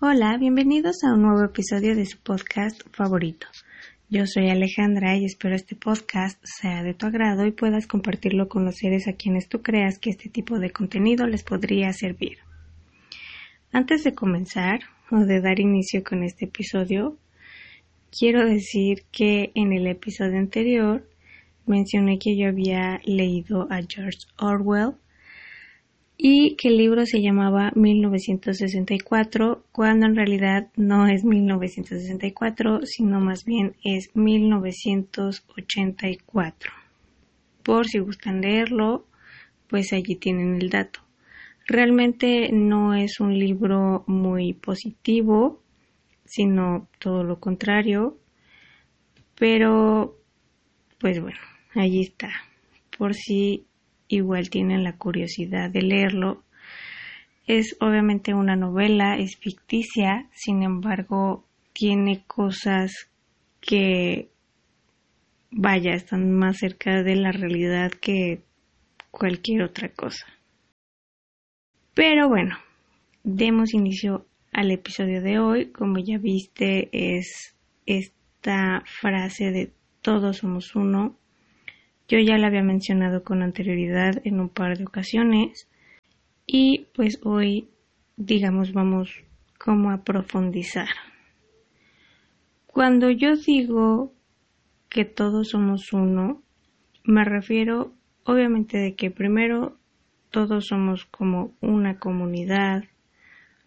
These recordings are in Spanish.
Hola, bienvenidos a un nuevo episodio de su podcast favorito. Yo soy Alejandra y espero este podcast sea de tu agrado y puedas compartirlo con los seres a quienes tú creas que este tipo de contenido les podría servir. Antes de comenzar o de dar inicio con este episodio, quiero decir que en el episodio anterior mencioné que yo había leído a George Orwell y que el libro se llamaba 1964 cuando en realidad no es 1964 sino más bien es 1984 por si gustan leerlo pues allí tienen el dato. Realmente no es un libro muy positivo sino todo lo contrario pero pues bueno allí está. Por si igual tienen la curiosidad de leerlo. Es obviamente una novela, es ficticia, sin embargo, tiene cosas que, vaya, están más cerca de la realidad que cualquier otra cosa. Pero bueno, demos inicio al episodio de hoy. Como ya viste, es esta frase de todos somos uno yo ya la había mencionado con anterioridad en un par de ocasiones y pues hoy digamos vamos como a profundizar. Cuando yo digo que todos somos uno, me refiero obviamente de que primero todos somos como una comunidad,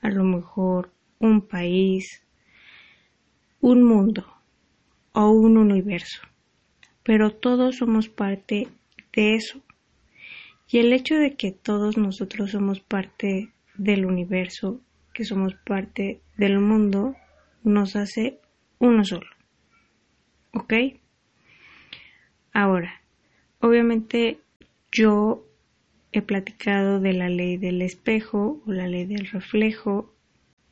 a lo mejor un país, un mundo o un universo pero todos somos parte de eso. Y el hecho de que todos nosotros somos parte del universo, que somos parte del mundo, nos hace uno solo. ¿Ok? Ahora, obviamente yo he platicado de la ley del espejo o la ley del reflejo,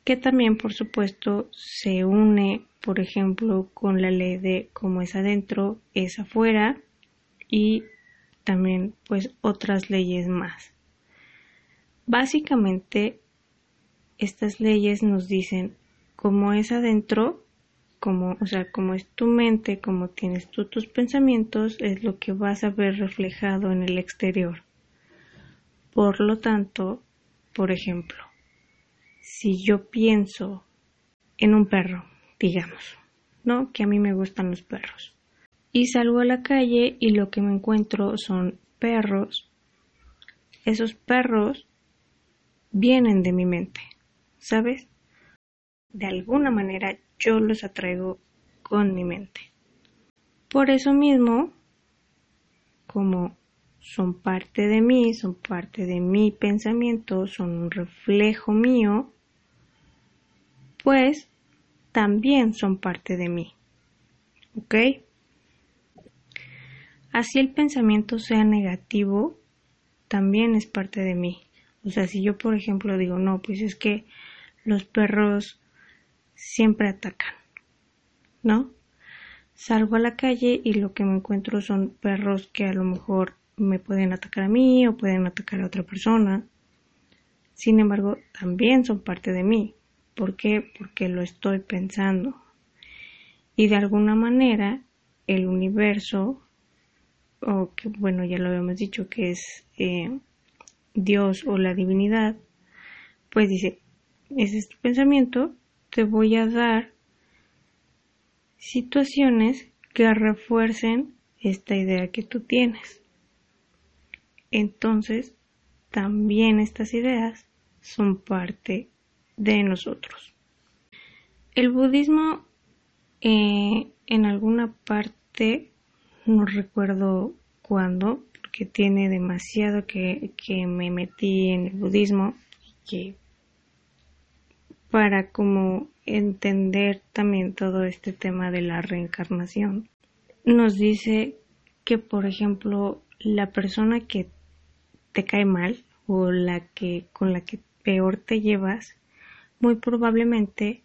que también por supuesto se une por ejemplo, con la ley de cómo es adentro, es afuera y también pues otras leyes más. Básicamente, estas leyes nos dicen cómo es adentro, como, o sea, cómo es tu mente, cómo tienes tú tus pensamientos, es lo que vas a ver reflejado en el exterior. Por lo tanto, por ejemplo, si yo pienso en un perro digamos, ¿no? Que a mí me gustan los perros. Y salgo a la calle y lo que me encuentro son perros. Esos perros vienen de mi mente, ¿sabes? De alguna manera yo los atraigo con mi mente. Por eso mismo, como son parte de mí, son parte de mi pensamiento, son un reflejo mío, pues también son parte de mí. ¿Ok? Así el pensamiento sea negativo, también es parte de mí. O sea, si yo, por ejemplo, digo, no, pues es que los perros siempre atacan, ¿no? Salgo a la calle y lo que me encuentro son perros que a lo mejor me pueden atacar a mí o pueden atacar a otra persona. Sin embargo, también son parte de mí. ¿Por qué? Porque lo estoy pensando. Y de alguna manera el universo, o que bueno, ya lo habíamos dicho que es eh, Dios o la divinidad, pues dice, ese es tu pensamiento, te voy a dar situaciones que refuercen esta idea que tú tienes. Entonces, también estas ideas son parte de nosotros. El budismo eh, en alguna parte, no recuerdo cuándo, porque tiene demasiado que, que me metí en el budismo, que para como entender también todo este tema de la reencarnación, nos dice que, por ejemplo, la persona que te cae mal o la que con la que peor te llevas muy probablemente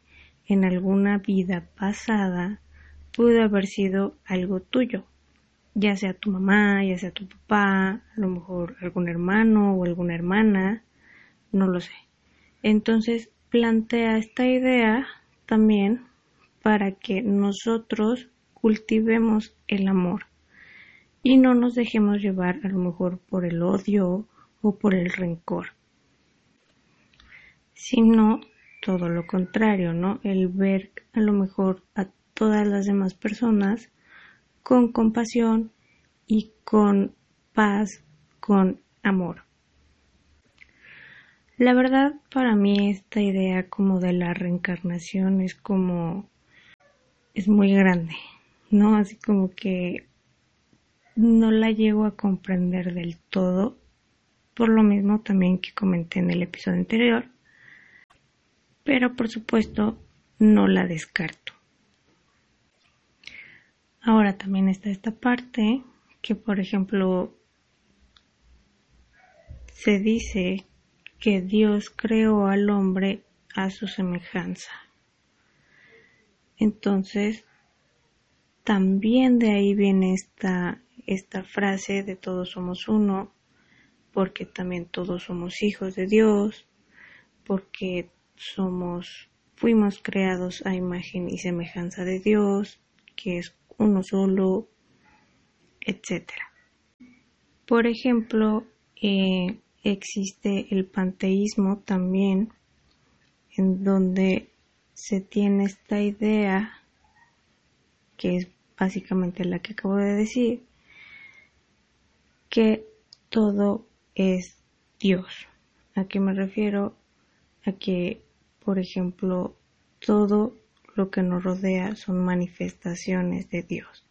en alguna vida pasada pudo haber sido algo tuyo, ya sea tu mamá, ya sea tu papá, a lo mejor algún hermano o alguna hermana, no lo sé. Entonces, plantea esta idea también para que nosotros cultivemos el amor y no nos dejemos llevar a lo mejor por el odio o por el rencor, sino todo lo contrario, ¿no? El ver a lo mejor a todas las demás personas con compasión y con paz, con amor. La verdad, para mí esta idea como de la reencarnación es como es muy grande, ¿no? Así como que no la llego a comprender del todo, por lo mismo también que comenté en el episodio anterior, pero por supuesto no la descarto. Ahora también está esta parte que, por ejemplo, se dice que Dios creó al hombre a su semejanza. Entonces, también de ahí viene esta, esta frase de todos somos uno, porque también todos somos hijos de Dios, porque somos, fuimos creados a imagen y semejanza de Dios, que es uno solo, etc. Por ejemplo, eh, existe el panteísmo también, en donde se tiene esta idea, que es básicamente la que acabo de decir, que todo es Dios. ¿A qué me refiero? A que, por ejemplo, todo lo que nos rodea son manifestaciones de Dios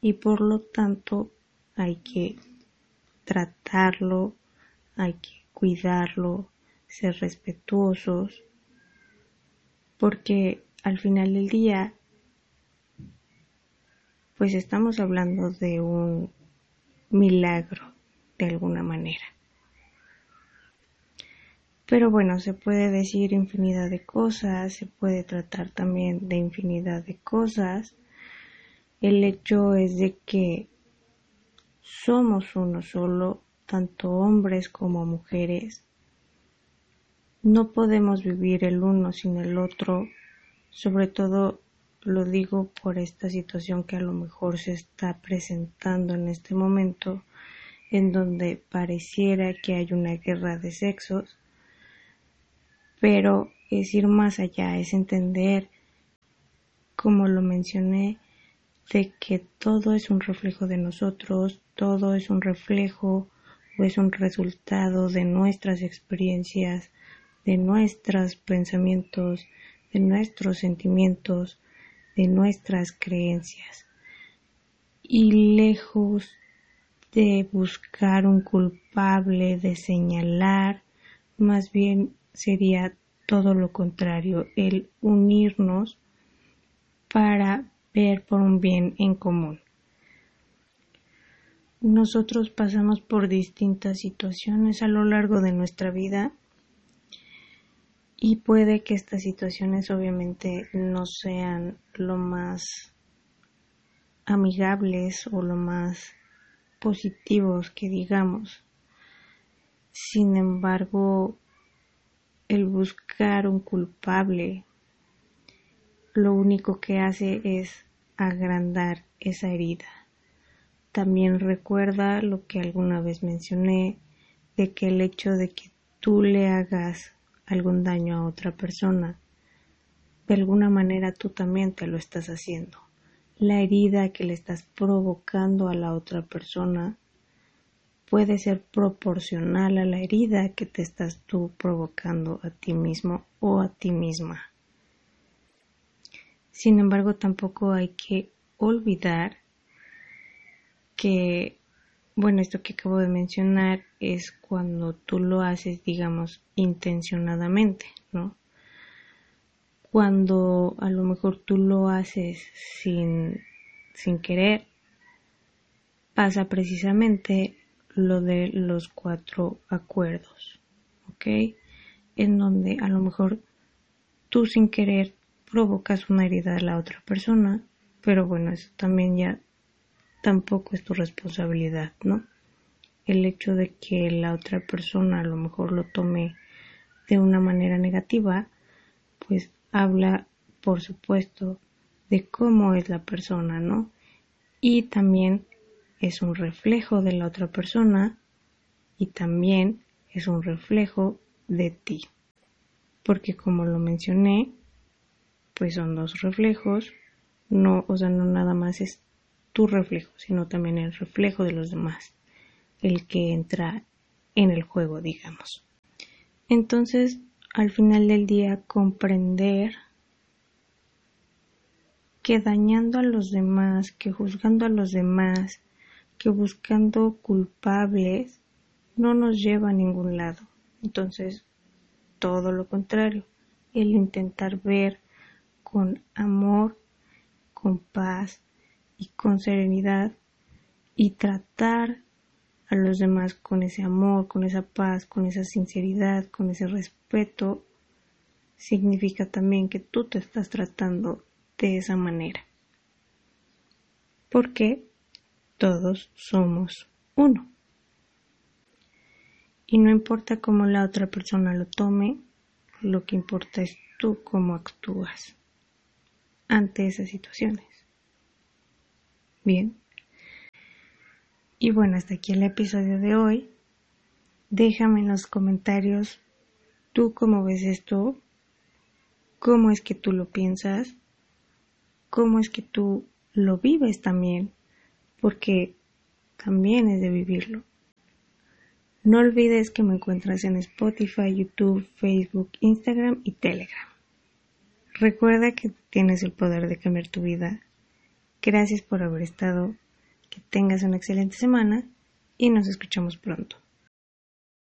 y por lo tanto hay que tratarlo hay que cuidarlo, ser respetuosos, porque al final del día, pues estamos hablando de un milagro de alguna manera. Pero bueno, se puede decir infinidad de cosas, se puede tratar también de infinidad de cosas. El hecho es de que somos uno solo tanto hombres como mujeres. No podemos vivir el uno sin el otro, sobre todo lo digo por esta situación que a lo mejor se está presentando en este momento, en donde pareciera que hay una guerra de sexos, pero es ir más allá, es entender, como lo mencioné, de que todo es un reflejo de nosotros, todo es un reflejo o es un resultado de nuestras experiencias, de nuestros pensamientos, de nuestros sentimientos, de nuestras creencias. Y lejos de buscar un culpable, de señalar, más bien sería todo lo contrario, el unirnos para ver por un bien en común. Nosotros pasamos por distintas situaciones a lo largo de nuestra vida y puede que estas situaciones obviamente no sean lo más amigables o lo más positivos que digamos. Sin embargo, el buscar un culpable lo único que hace es agrandar esa herida. También recuerda lo que alguna vez mencioné de que el hecho de que tú le hagas algún daño a otra persona, de alguna manera tú también te lo estás haciendo. La herida que le estás provocando a la otra persona puede ser proporcional a la herida que te estás tú provocando a ti mismo o a ti misma. Sin embargo, tampoco hay que olvidar que, bueno, esto que acabo de mencionar es cuando tú lo haces, digamos, intencionadamente, ¿no? Cuando a lo mejor tú lo haces sin, sin querer, pasa precisamente lo de los cuatro acuerdos, ¿ok? En donde a lo mejor tú sin querer provocas una herida a la otra persona, pero bueno, eso también ya tampoco es tu responsabilidad, ¿no? El hecho de que la otra persona a lo mejor lo tome de una manera negativa pues habla, por supuesto, de cómo es la persona, ¿no? Y también es un reflejo de la otra persona y también es un reflejo de ti. Porque como lo mencioné, pues son dos reflejos, no, o sea, no nada más es tu reflejo, sino también el reflejo de los demás, el que entra en el juego, digamos. Entonces, al final del día, comprender que dañando a los demás, que juzgando a los demás, que buscando culpables, no nos lleva a ningún lado. Entonces, todo lo contrario, el intentar ver con amor, con paz y con serenidad y tratar a los demás con ese amor, con esa paz, con esa sinceridad, con ese respeto, significa también que tú te estás tratando de esa manera. Porque todos somos uno. Y no importa cómo la otra persona lo tome, lo que importa es tú cómo actúas ante esas situaciones. Bien, y bueno, hasta aquí el episodio de hoy. Déjame en los comentarios tú cómo ves esto, cómo es que tú lo piensas, cómo es que tú lo vives también, porque también es de vivirlo. No olvides que me encuentras en Spotify, YouTube, Facebook, Instagram y Telegram. Recuerda que tienes el poder de cambiar tu vida. Gracias por haber estado que tengas una excelente semana y nos escuchamos pronto.